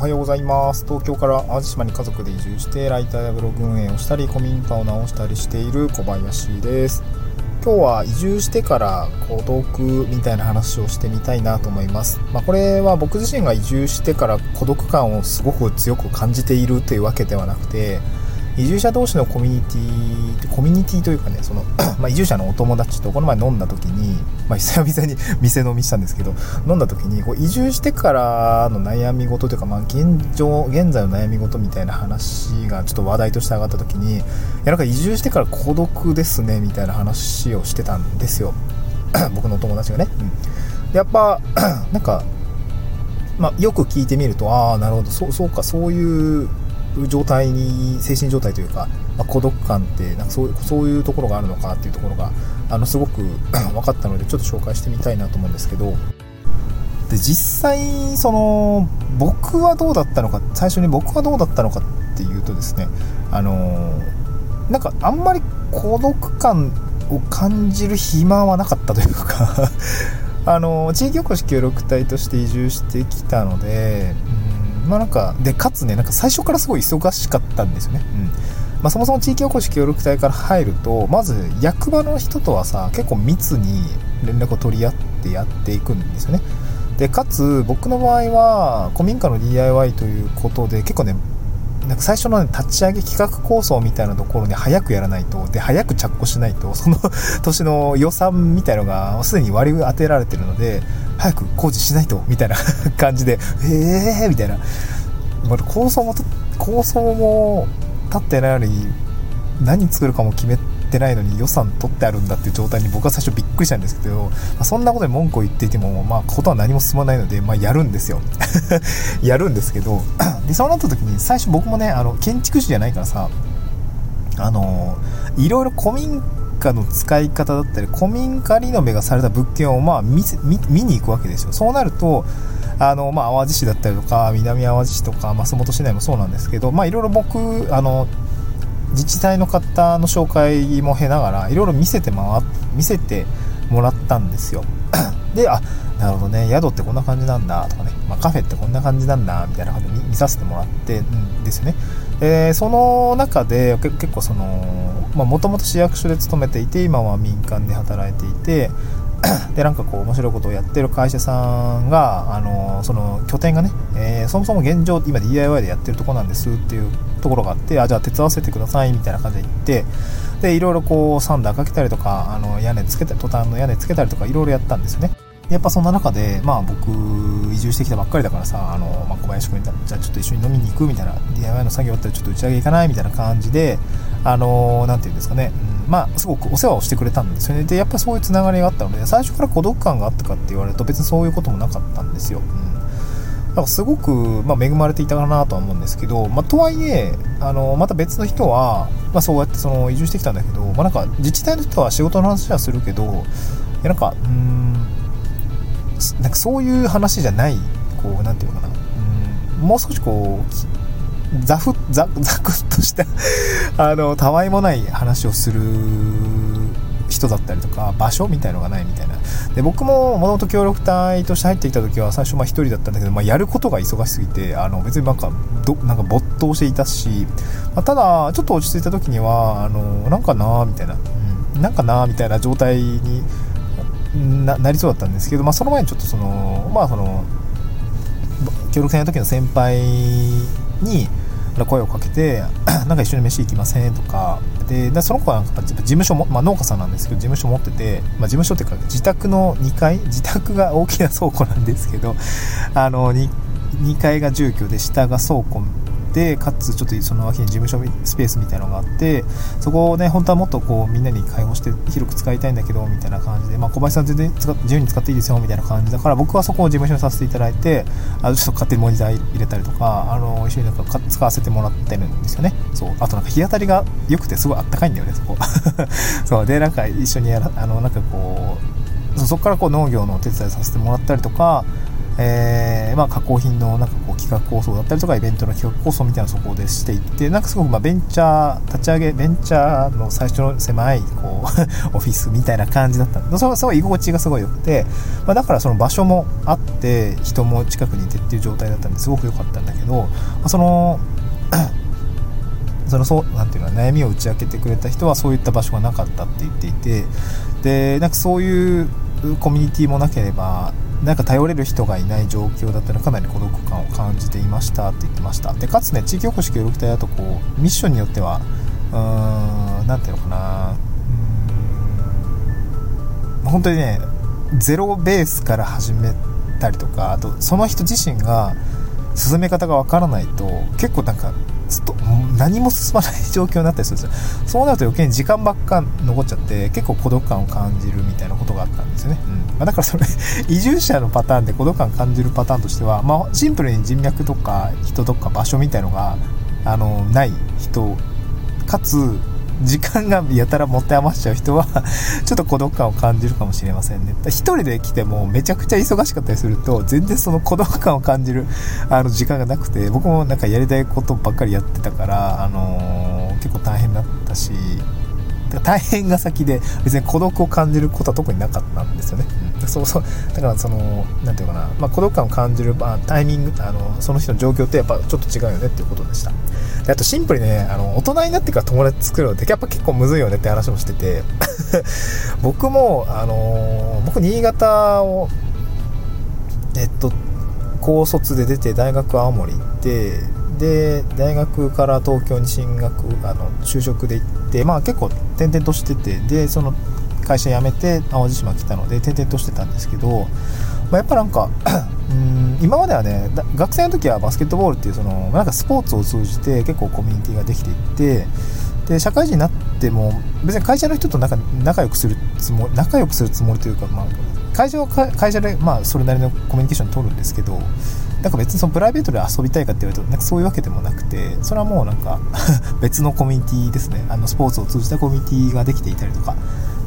おはようございます。東京から淡路島に家族で移住してライターやブログ運営をしたり古民家を直したりしている小林です。今日は移住してから孤独みたいな話をしてみたいなと思います、まあ、これは僕自身が移住してから孤独感をすごく強く感じているというわけではなくて移住者同士のコミュニティコミュニティというかねその ま移住者のお友達とこの前飲んだ時に、まあ、久々に 店飲みしたんですけど飲んだ時にこう移住してからの悩み事というか、まあ、現状現在の悩み事みたいな話がちょっと話題として上がった時にいやなんか移住してから孤独ですねみたいな話をしてたんですよ。僕のお友達がね、うん、やっぱ なんかまあ、よく聞いてみるとああなるほどそうそうかそういう状態に精神状態というか、まあ、孤独感ってなんかそうそういうところがあるのかっていうところがあのすごく 分かったのでちょっと紹介してみたいなと思うんですけどで実際その僕はどうだったのか最初に僕はどうだったのかっていうとですねあのなんかあんまり孤独感を感じる暇はなかったというか あの地域おこし協力隊として移住してきたので、まあなんか、で、かつね、なんか最初からすごい忙しかったんですよね。うん。まあそもそも地域おこし協力隊から入ると、まず役場の人とはさ、結構密に連絡を取り合ってやっていくんですよね。で、かつ僕の場合は、古民家の DIY ということで、結構ね、なんか最初の、ね、立ち上げ企画構想みたいなところに早くやらないと、で、早く着工しないと、その 年の予算みたいのがすでに割り当てられてるので、早く工事しないとみたいな 感じでええー、みたいな。構想も構想も立ってないのに何作るかも決めてないのに予算取ってあるんだっていう状態に僕は最初びっくりしたんですけど、まあ、そんなことで文句を言っていても、まあ、ことは何も進まないので、まあ、やるんですよ。やるんですけど でそうなった時に最初僕もねあの建築士じゃないからさあのいろいろ古民家の使い方だったり古民家リノベがされた物件をまあ見に行くわけですよ。そうなるとあの、まあ、淡路市だったりとか南淡路市とか松本市内もそうなんですけど、ま、いろいろ僕あの自治体の方の紹介も経ながらいろいろ見せて回見せてもらったんですよ。であなるほどね。宿ってこんな感じなんだとかね、まあ、カフェってこんな感じなんだみたいな感じで見させてもらってんですよね。でその中で結構そのもともと市役所で勤めていて今は民間で働いていて でなんかこう面白いことをやってる会社さんがあのその拠点がね、えー、そもそも現状今 DIY でやってるとこなんですっていうところがあってあじゃあ手伝わせてくださいみたいな感じで言ってでいろいろこうサンダーかけたりとかあの屋根つけたりトタンの屋根つけたりとかいろいろやったんですよね。やっぱそんな中で、まあ僕、移住してきたばっかりだからさ、あの、まあ、小林君に、じゃあちょっと一緒に飲みに行くみたいな、DIY の作業あったらちょっと打ち上げ行かないみたいな感じで、あの、なんていうんですかね、うん、まあ、すごくお世話をしてくれたんですよね。で、やっぱそういうつながりがあったので、最初から孤独感があったかって言われると別にそういうこともなかったんですよ。うんだかすごく、まあ、恵まれていたかなとは思うんですけど、まあ、とはいえあのまた別の人は、まあ、そうやってその移住してきたんだけど、まあ、なんか自治体の人は仕事の話はするけどいやなんかうんなんかそういう話じゃないこうなんていうのかな。うん。もう少しこうザフザザクッとした あのたわいもない話をする人だったりとか場所みたいのがないみたいな。で僕ももともと協力隊として入ってきた時は最初まあ1人だったんだけど、まあ、やることが忙しすぎてあの別になんかどなんか没頭していたし、まあ、ただちょっと落ち着いた時にはあのなんかなみたいな、うん、なんかなみたいな状態にななりそうだったんですけど、まあ、その前にちょっとそのまあその協力隊の時の先輩に声をかけて なんか一緒に飯行きませんとかでその子はなんか事務所も、まあ、農家さんなんですけど事務所持ってて、まあ、事務所っていうか自宅の2階自宅が大きな倉庫なんですけどあの 2, 2階が住居で下が倉庫てかつちょっとその脇に事務所スペースみたいなのがあってそこをね本当はもっとこうみんなに開放して広く使いたいんだけどみたいな感じで、まあ、小林さん全然使自由に使っていいですよみたいな感じだから僕はそこを事務所にさせていただいてあのちょっと勝手にモニター入れたりとかあの一緒になんか使わせてもらってるんですよね。そう。あとなんか日当たりが良くてすごいあったかいんだよねそこ。そう。でなんか一緒にやらあのなんかこうそこからこう農業のお手伝いさせてもらったりとかえー、まあ、加工品のなんかこう企画構想だったりとかイベントの企画構想みたいなそこでしていってなんかすごくまベンチャー立ち上げベンチャーの最初の狭いこう オフィスみたいな感じだったんでそすごい居心地がすごい良くて、まあ、だからその場所もあって人も近くにいてっていう状態だったんですごく良かったんだけど、まあ、その そのそうなていうの悩みを打ち明けてくれた人はそういった場所がなかったって言っていてでなんかそういうコミュニティもなければなんか頼れる人がいない状況だったらかなり孤独感を感じていましたって言ってました。でかつね地域おこし協力隊だとこうミッションによってはうーん何ていうのかな。本当にねゼロベースから始めたりとかあとその人自身が進め方がわからないと結構なんかずっと何も進まない状況になったりするんですよ。そうなると余計に時間ばっか残っちゃって結構孤独感を感じるみたいなことがあったんですよね、うん。まあ、だからそれ 移住者のパターンで孤独感感じるパターンとしては、まあ、シンプルに人脈とか人とか場所みたいのがあのない人かつ時間がやたら持て余しちゃう人は ちょっと孤独感を感じるかもしれませんね。一人で来てもめちゃくちゃ忙しかったりすると、全然その孤独感を感じるあの時間がなくて、僕もなんかやりたいことばっかりやってたから、あのー、結構大変だったし、大変が先で別に孤独を感じることは特になかったんですよね。そうそうだからその何て言うかな、まあ、孤独感を感じる、まあ、タイミングあのその人の状況ってやっぱちょっと違うよねっていうことでした。であとシンプルにねあの大人になってから友達作るのってやっぱ結構むずいよねって話もしてて 僕もあの僕新潟をえっと高卒で出て大学青森行ってで大学から東京に進学あの就職で行ってまあ結構転々としててでその会社辞めて淡路島来たので転々としてたんですけど、まあ、やっぱなんか うん今まではね学生の時はバスケットボールっていうそのなんかスポーツを通じて結構コミュニティができていってで社会人になっても別に会社の人と仲仲良くするつもり仲良くするつもりというか、まあ、会社は会社で、まあ、それなりのコミュニケーション取るんですけどなんか別にそのプライベートで遊びたいかって言われるとなんかそういうわけでもなくてそれはもうなんか 別のコミュニティですね。あのスポーツを通じたコミュニティができていたりとか、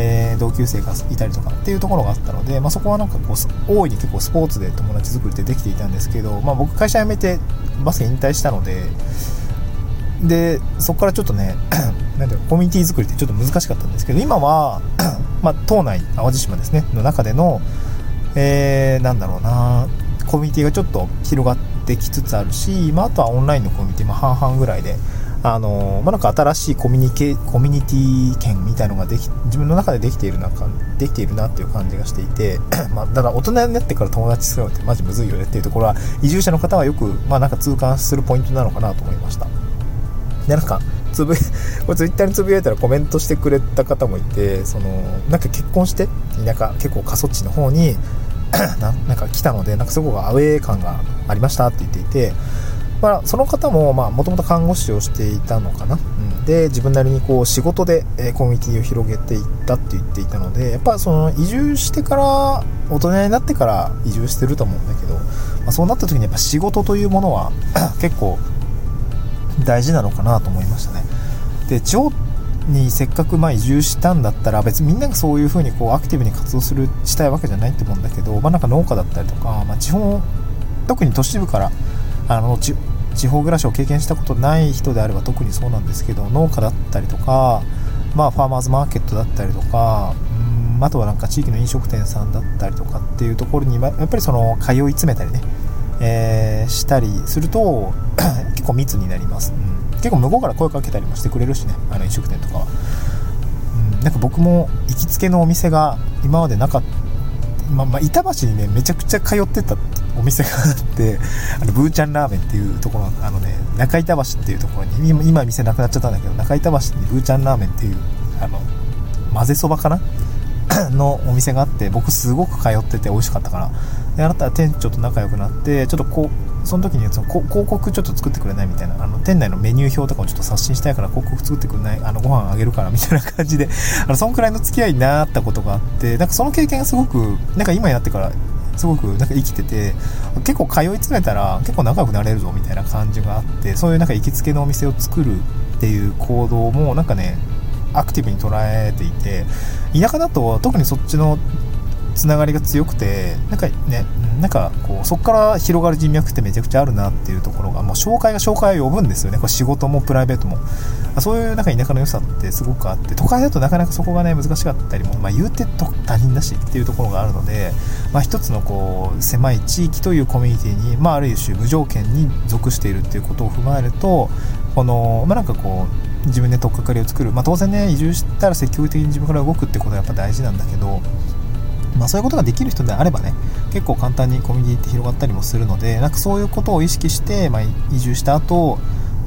えー、同級生がいたりとかっていうところがあったので、まあ、そこはなんかこう大いに結構スポーツで友達作りってできていたんですけど、まあ、僕会社辞めてバスケ引退したのででそこからちょっとね なんていうコミュニティ作りってちょっと難しかったんですけど今は まあ、島内淡路島ですねの中での、えー、なんだろうなコミュニティがちょっと広がってきつつあるし、まあ、あとはオンラインのコミュニティも半々ぐらいで、あのまあ、なんか新しいコミュニケコミュニティ圏みたいのができ自分の中でできているなできているなっていう感じがしていて、まあ、だから大人になってから友達作るのってマジむずいよねっていうところは移住者の方はよく、まあ、なんか痛感するポイントなのかなと思いました。でなんかつぶ これツイッターにつぶやいたらコメントしてくれた方もいてそのなんか結婚して田舎結構過疎地の方に なんか来たのでなんかすごくアウェー感がありましたって言っていて、まあ、その方ももともと看護師をしていたのかな、うん、で自分なりにこう仕事で、えコミュニティを広げていったって言っていたのでやっぱその移住してから大人になってから移住してると思うんだけど、まあ、そうなった時にやっぱ仕事というものは 結構大事なのかなと思いましたね。で地方にせっかくま移住したんだったら別にみんながそういう風にこうアクティブに活動するしたいわけじゃないと思うんだけど、まあ、なんか農家だったりとか、まあ、地方特に都市部からあの地方暮らしを経験したことない人であれば特にそうなんですけど農家だったりとか、まあ、ファーマーズマーケットだったりとかんあとはなんか地域の飲食店さんだったりとかっていうところにやっぱりその通い詰めたりね、えー、したりすると 結構密になります。うん。結構向こうから声かけたりもしてくれるしねあの飲食店とかは、うん、なんか僕も行きつけのお店が今までなかったまあ、まあ、板橋にねめちゃくちゃ通ってたお店があってあのブーちゃんラーメンっていうところあのね中板橋っていうところに今今店なくなっちゃったんだけど中板橋にブーちゃんラーメンっていうあの混ぜそばかな？のお店があって僕すごく通ってて美味しかったから。であなたは店長と仲良くなってちょっとこうその時にその広告ちょっと作ってくれないみたいな。あの店内のメニュー表とかをちょっと刷新したいから広告作ってくれないあのご飯あげるからみたいな感じで。あのそんくらいの付き合いになったことがあってなんかその経験がすごくなんか今やってからすごくなんか生きてて結構通い詰めたら結構仲良くなれるぞみたいな感じがあってそういうなんか行きつけのお店を作るっていう行動もなんかねアクティブに捉えていて田舎だと特にそっちのつながりが強くてなんかねなんかこうそこから広がる人脈ってめちゃくちゃあるなっていうところがもう紹介が紹介を呼ぶんですよね。これ仕事もプライベートも。そういうなんか田舎の良さってすごくあって都会だとなかなかそこがね難しかったりも、まあ、言うてと他人だしっていうところがあるので、まあ、一つのこう狭い地域というコミュニティに、まあ、ある種無条件に属しているっていうことを踏まえるとこの、まあ、なんかこう自分で取っかかりを作る、まあ、当然ね移住したら積極的に自分から動くってことはやっぱ大事なんだけどまあ、そういうことができる人であればね結構簡単にコミュニティって広がったりもするのでなんかそういうことを意識して、まあ、移住した後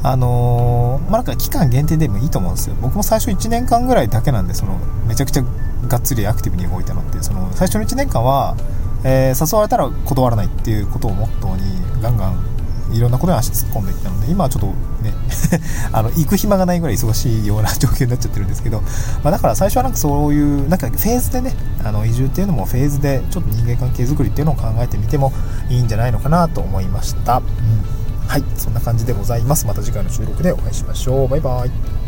あのー、まあ、なんか期間限定でもいいと思うんですよ。僕も最初1年間ぐらいだけなんでそのめちゃくちゃがっつりアクティブに動いたのってその最初の1年間は、えー、誘われたら断らないっていうことをモットーにガンガンいろんなことに足突っ込んでいったので今はちょっとね あの行く暇がないぐらい忙しいような状況になっちゃってるんですけど、まあ、だから最初はなんかそういうなんかフェーズでねあの移住っていうのもフェーズでちょっと人間関係づくりっていうのを考えてみてもいいんじゃないのかなと思いました、うん、はい。そんな感じでございます。また次回の収録でお会いしましょう。バイバイ。